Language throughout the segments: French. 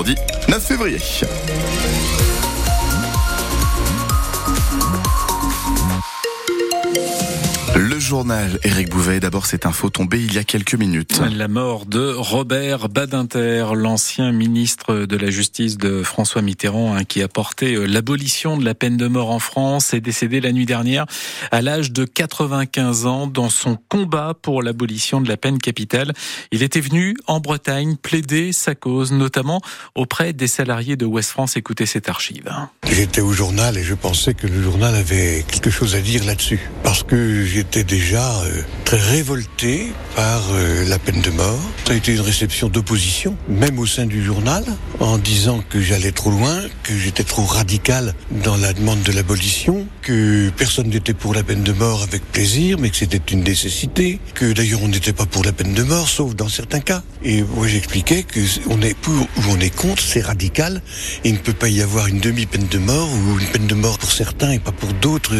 vendredi 9 février. Journal Éric Bouvet, d'abord cette info tombée il y a quelques minutes. La mort de Robert Badinter, l'ancien ministre de la Justice de François Mitterrand, hein, qui a porté euh, l'abolition de la peine de mort en France, est décédé la nuit dernière à l'âge de 95 ans dans son combat pour l'abolition de la peine capitale. Il était venu en Bretagne plaider sa cause, notamment auprès des salariés de West France. Écoutez cette archive. J'étais au journal et je pensais que le journal avait quelque chose à dire là-dessus. Parce que j'étais déjà euh, très révolté par euh, la peine de mort. Ça a été une réception d'opposition, même au sein du journal, en disant que j'allais trop loin, que j'étais trop radical dans la demande de l'abolition, que personne n'était pour la peine de mort avec plaisir, mais que c'était une nécessité, que d'ailleurs on n'était pas pour la peine de mort, sauf dans certains cas. Et moi j'expliquais que on est pour ou on est contre, c'est radical, il ne peut pas y avoir une demi-peine de mort ou une peine de mort pour certains et pas pour d'autres.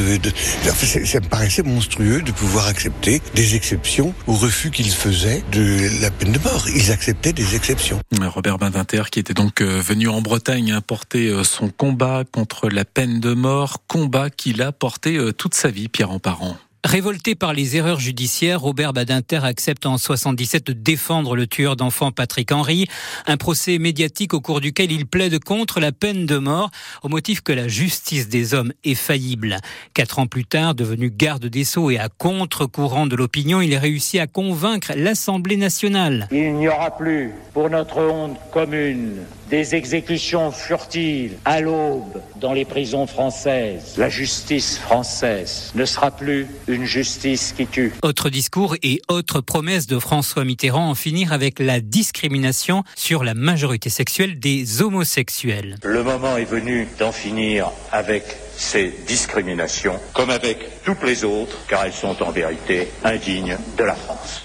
Ça me paraissait monstrueux de pouvoir accepter des exceptions au refus qu'ils faisaient de la peine de mort. Ils acceptaient des exceptions. Robert Badinter, qui était donc euh, venu en Bretagne porter euh, son combat contre la peine de mort, combat qu'il a porté euh, toute sa vie, Pierre en parent. Révolté par les erreurs judiciaires, Robert Badinter accepte en 77 de défendre le tueur d'enfants Patrick Henry, un procès médiatique au cours duquel il plaide contre la peine de mort au motif que la justice des hommes est faillible. Quatre ans plus tard, devenu garde des Sceaux et à contre-courant de l'opinion, il réussit à convaincre l'Assemblée nationale. Il n'y aura plus, pour notre honte commune, des exécutions furtives à l'aube dans les prisons françaises. La justice française ne sera plus une justice qui tue. Autre discours et autre promesse de François Mitterrand en finir avec la discrimination sur la majorité sexuelle des homosexuels. Le moment est venu d'en finir avec ces discriminations, comme avec toutes les autres, car elles sont en vérité indignes de la France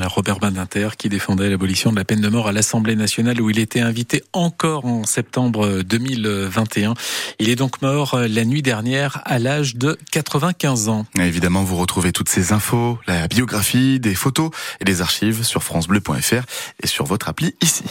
Robert Badinter qui défendait l'abolition de la peine de mort à l'Assemblée nationale où il était invité encore en septembre 2021. Il est donc mort la nuit dernière à l'âge de 95 ans. évidemment, vous retrouvez toutes ces infos, la biographie, des photos et des archives sur francebleu.fr et sur votre appli ici.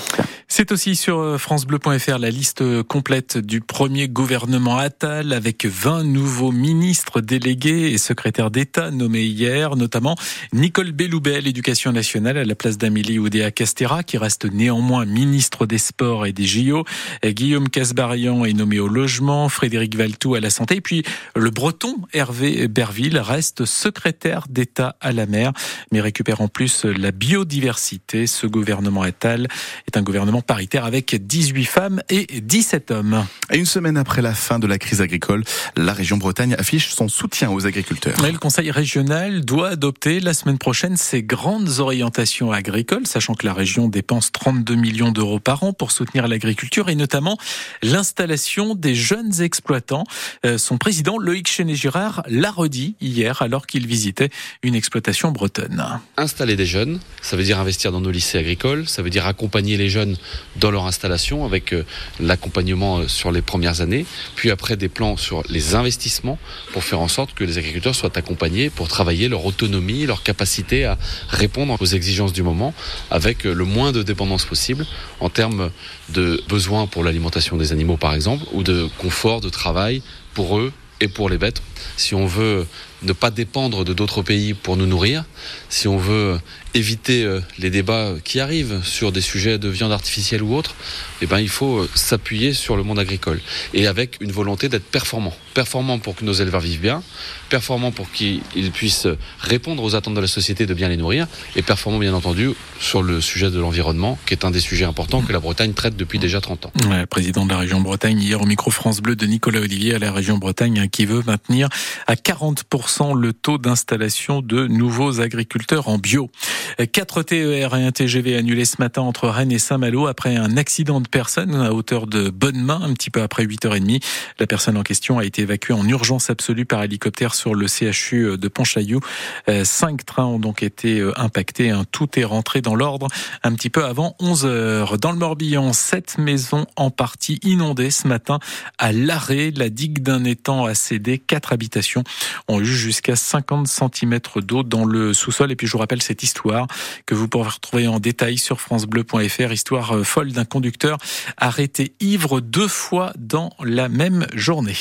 C'est aussi sur euh, francebleu.fr la liste complète du premier gouvernement Attal avec 20 nouveaux ministres délégués et secrétaires d'État nommés hier, notamment Nicole Belloubet, l'éducation nationale à la place d'Amélie Oudéa-Castera qui reste néanmoins ministre des Sports et des JO. Guillaume Casbarian est nommé au logement, Frédéric Valtou à la santé et puis le breton Hervé Berville reste secrétaire d'État à la mer mais récupère en plus la biodiversité. Ce gouvernement Attal est un gouvernement paritaire avec 18 femmes et 17 hommes. Et une semaine après la fin de la crise agricole, la région Bretagne affiche son soutien aux agriculteurs. le Conseil régional doit adopter la semaine prochaine ses grandes orientations agricoles, sachant que la région dépense 32 millions d'euros par an pour soutenir l'agriculture et notamment l'installation des jeunes exploitants. Euh, son président Loïc Chenet-Girard l'a redit hier alors qu'il visitait une exploitation bretonne. Installer des jeunes, ça veut dire investir dans nos lycées agricoles, ça veut dire accompagner les jeunes dans leur installation avec euh, l'accompagnement euh, sur les premières années, puis après des plans sur les investissements pour faire en sorte que les agriculteurs soient accompagnés pour travailler leur autonomie, leur capacité à répondre aux exigences du moment avec euh, le moins de dépendance possible en termes de besoins pour l'alimentation des animaux par exemple ou de confort de travail pour eux et pour les bêtes. Si on veut ne pas dépendre de d'autres pays pour nous nourrir, si on veut éviter euh, les débats qui arrivent sur des sujets de viande artificielle ou autre, eh ben, il faut euh, s'appuyer sur le monde agricole et avec une volonté d'être performant. Performant pour que nos éleveurs vivent bien, performant pour qu'ils puissent répondre aux attentes de la société de bien les nourrir et performant bien entendu sur le sujet de l'environnement qui est un des sujets importants que la Bretagne traite depuis déjà 30 ans. Ouais, président de la région Bretagne hier au micro France Bleu de Nicolas Olivier à la région Bretagne hein, qui veut maintenir à 40% le taux d'installation de nouveaux agriculteurs en bio. 4 TER et un TGV annulés ce matin entre Rennes et Saint-Malo après un accident de personne à hauteur de Bonne Main, un petit peu après 8h30. La personne en question a été évacués en urgence absolue par hélicoptère sur le CHU de Pontchaillou. Cinq trains ont donc été impactés. Tout est rentré dans l'ordre un petit peu avant 11 heures. Dans le Morbihan, sept maisons en partie inondées ce matin à l'arrêt. La digue d'un étang a cédé. Quatre habitations ont eu jusqu'à 50 cm d'eau dans le sous-sol. Et puis je vous rappelle cette histoire que vous pourrez retrouver en détail sur francebleu.fr. Histoire euh, folle d'un conducteur arrêté ivre deux fois dans la même journée.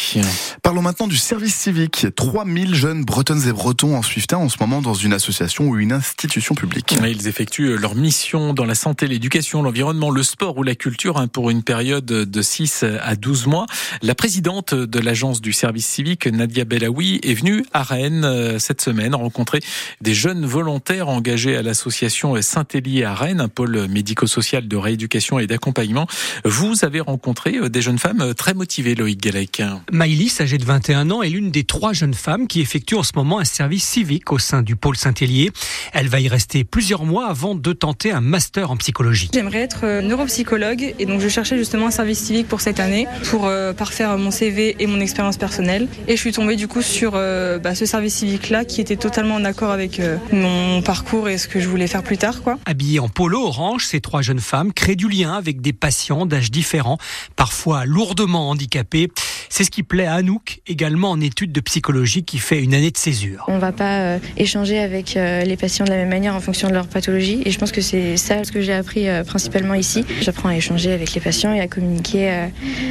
Parlons maintenant du service civique. 3000 jeunes bretonnes et bretons en suivent un en ce moment dans une association ou une institution publique. Ils effectuent leur mission dans la santé, l'éducation, l'environnement, le sport ou la culture hein, pour une période de 6 à 12 mois. La présidente de l'agence du service civique, Nadia Bellaoui, est venue à Rennes euh, cette semaine rencontrer des jeunes volontaires engagés à l'association Saint-Élie à Rennes, un pôle médico-social de rééducation et d'accompagnement. Vous avez rencontré euh, des jeunes femmes euh, très motivées, Loïc Galec. Maïlis, âgée de 21 ans, est l'une des trois jeunes femmes qui effectuent en ce moment un service civique au sein du pôle Saint-Élier. Elle va y rester plusieurs mois avant de tenter un master en psychologie. J'aimerais être neuropsychologue et donc je cherchais justement un service civique pour cette année pour parfaire mon CV et mon expérience personnelle. Et je suis tombée du coup sur bah, ce service civique-là qui était totalement en accord avec mon parcours et ce que je voulais faire plus tard. Quoi. Habillées en polo orange, ces trois jeunes femmes créent du lien avec des patients d'âge différents, parfois lourdement handicapés. C'est ce qui plaît à Anouk, également en études de psychologie, qui fait une année de césure. On ne va pas euh, échanger avec euh, les patients de la même manière en fonction de leur pathologie. Et je pense que c'est ça ce que j'ai appris euh, principalement ici. J'apprends à échanger avec les patients et à communiquer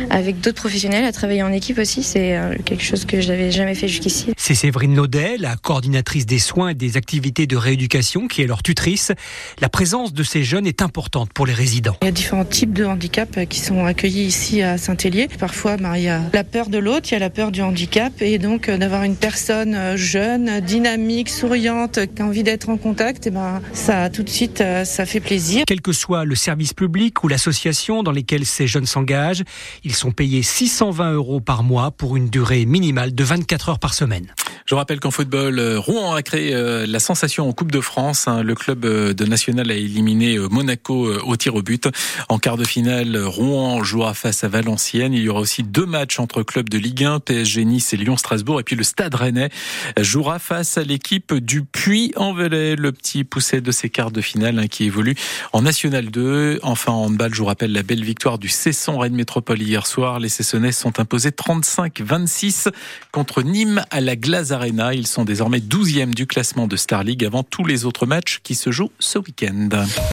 avec d'autres professionnels, à travailler en équipe aussi. C'est quelque chose que je n'avais jamais fait jusqu'ici. C'est Séverine Naudet, la coordinatrice des soins et des activités de rééducation, qui est leur tutrice. La présence de ces jeunes est importante pour les résidents. Il y a différents types de handicaps qui sont accueillis ici à Saint-Hélier. Parfois, bah, il y a la peur de l'autre, il y a la peur du handicap et donc euh, d'avoir une personne euh, jeune, dynamique, souriante, qui a envie d'être en contact, et eh ben ça tout de suite euh, ça fait plaisir. Quel que soit le service public ou l'association dans lesquels ces jeunes s'engagent, ils sont payés 620 euros par mois pour une durée minimale de 24 heures par semaine. Je rappelle qu'en football, Rouen a créé la sensation en Coupe de France. Hein. Le club de National a éliminé Monaco au tir au but. En quart de finale, Rouen jouera face à Valenciennes. Il y aura aussi deux matchs entre clubs de Ligue 1, PSG Nice et Lyon-Strasbourg. Et puis le Stade Rennais jouera face à l'équipe du Puy-en-Velay, le petit poussé de ces quarts de finale hein, qui évolue en National 2. Enfin, en handball, je vous rappelle la belle victoire du Cesson Rennes Métropole hier soir. Les Cessonnais sont imposés 35-26 contre Nîmes à la Glace Arena. Ils sont désormais 12e du classement de Star League avant tous les autres matchs qui se jouent ce week-end.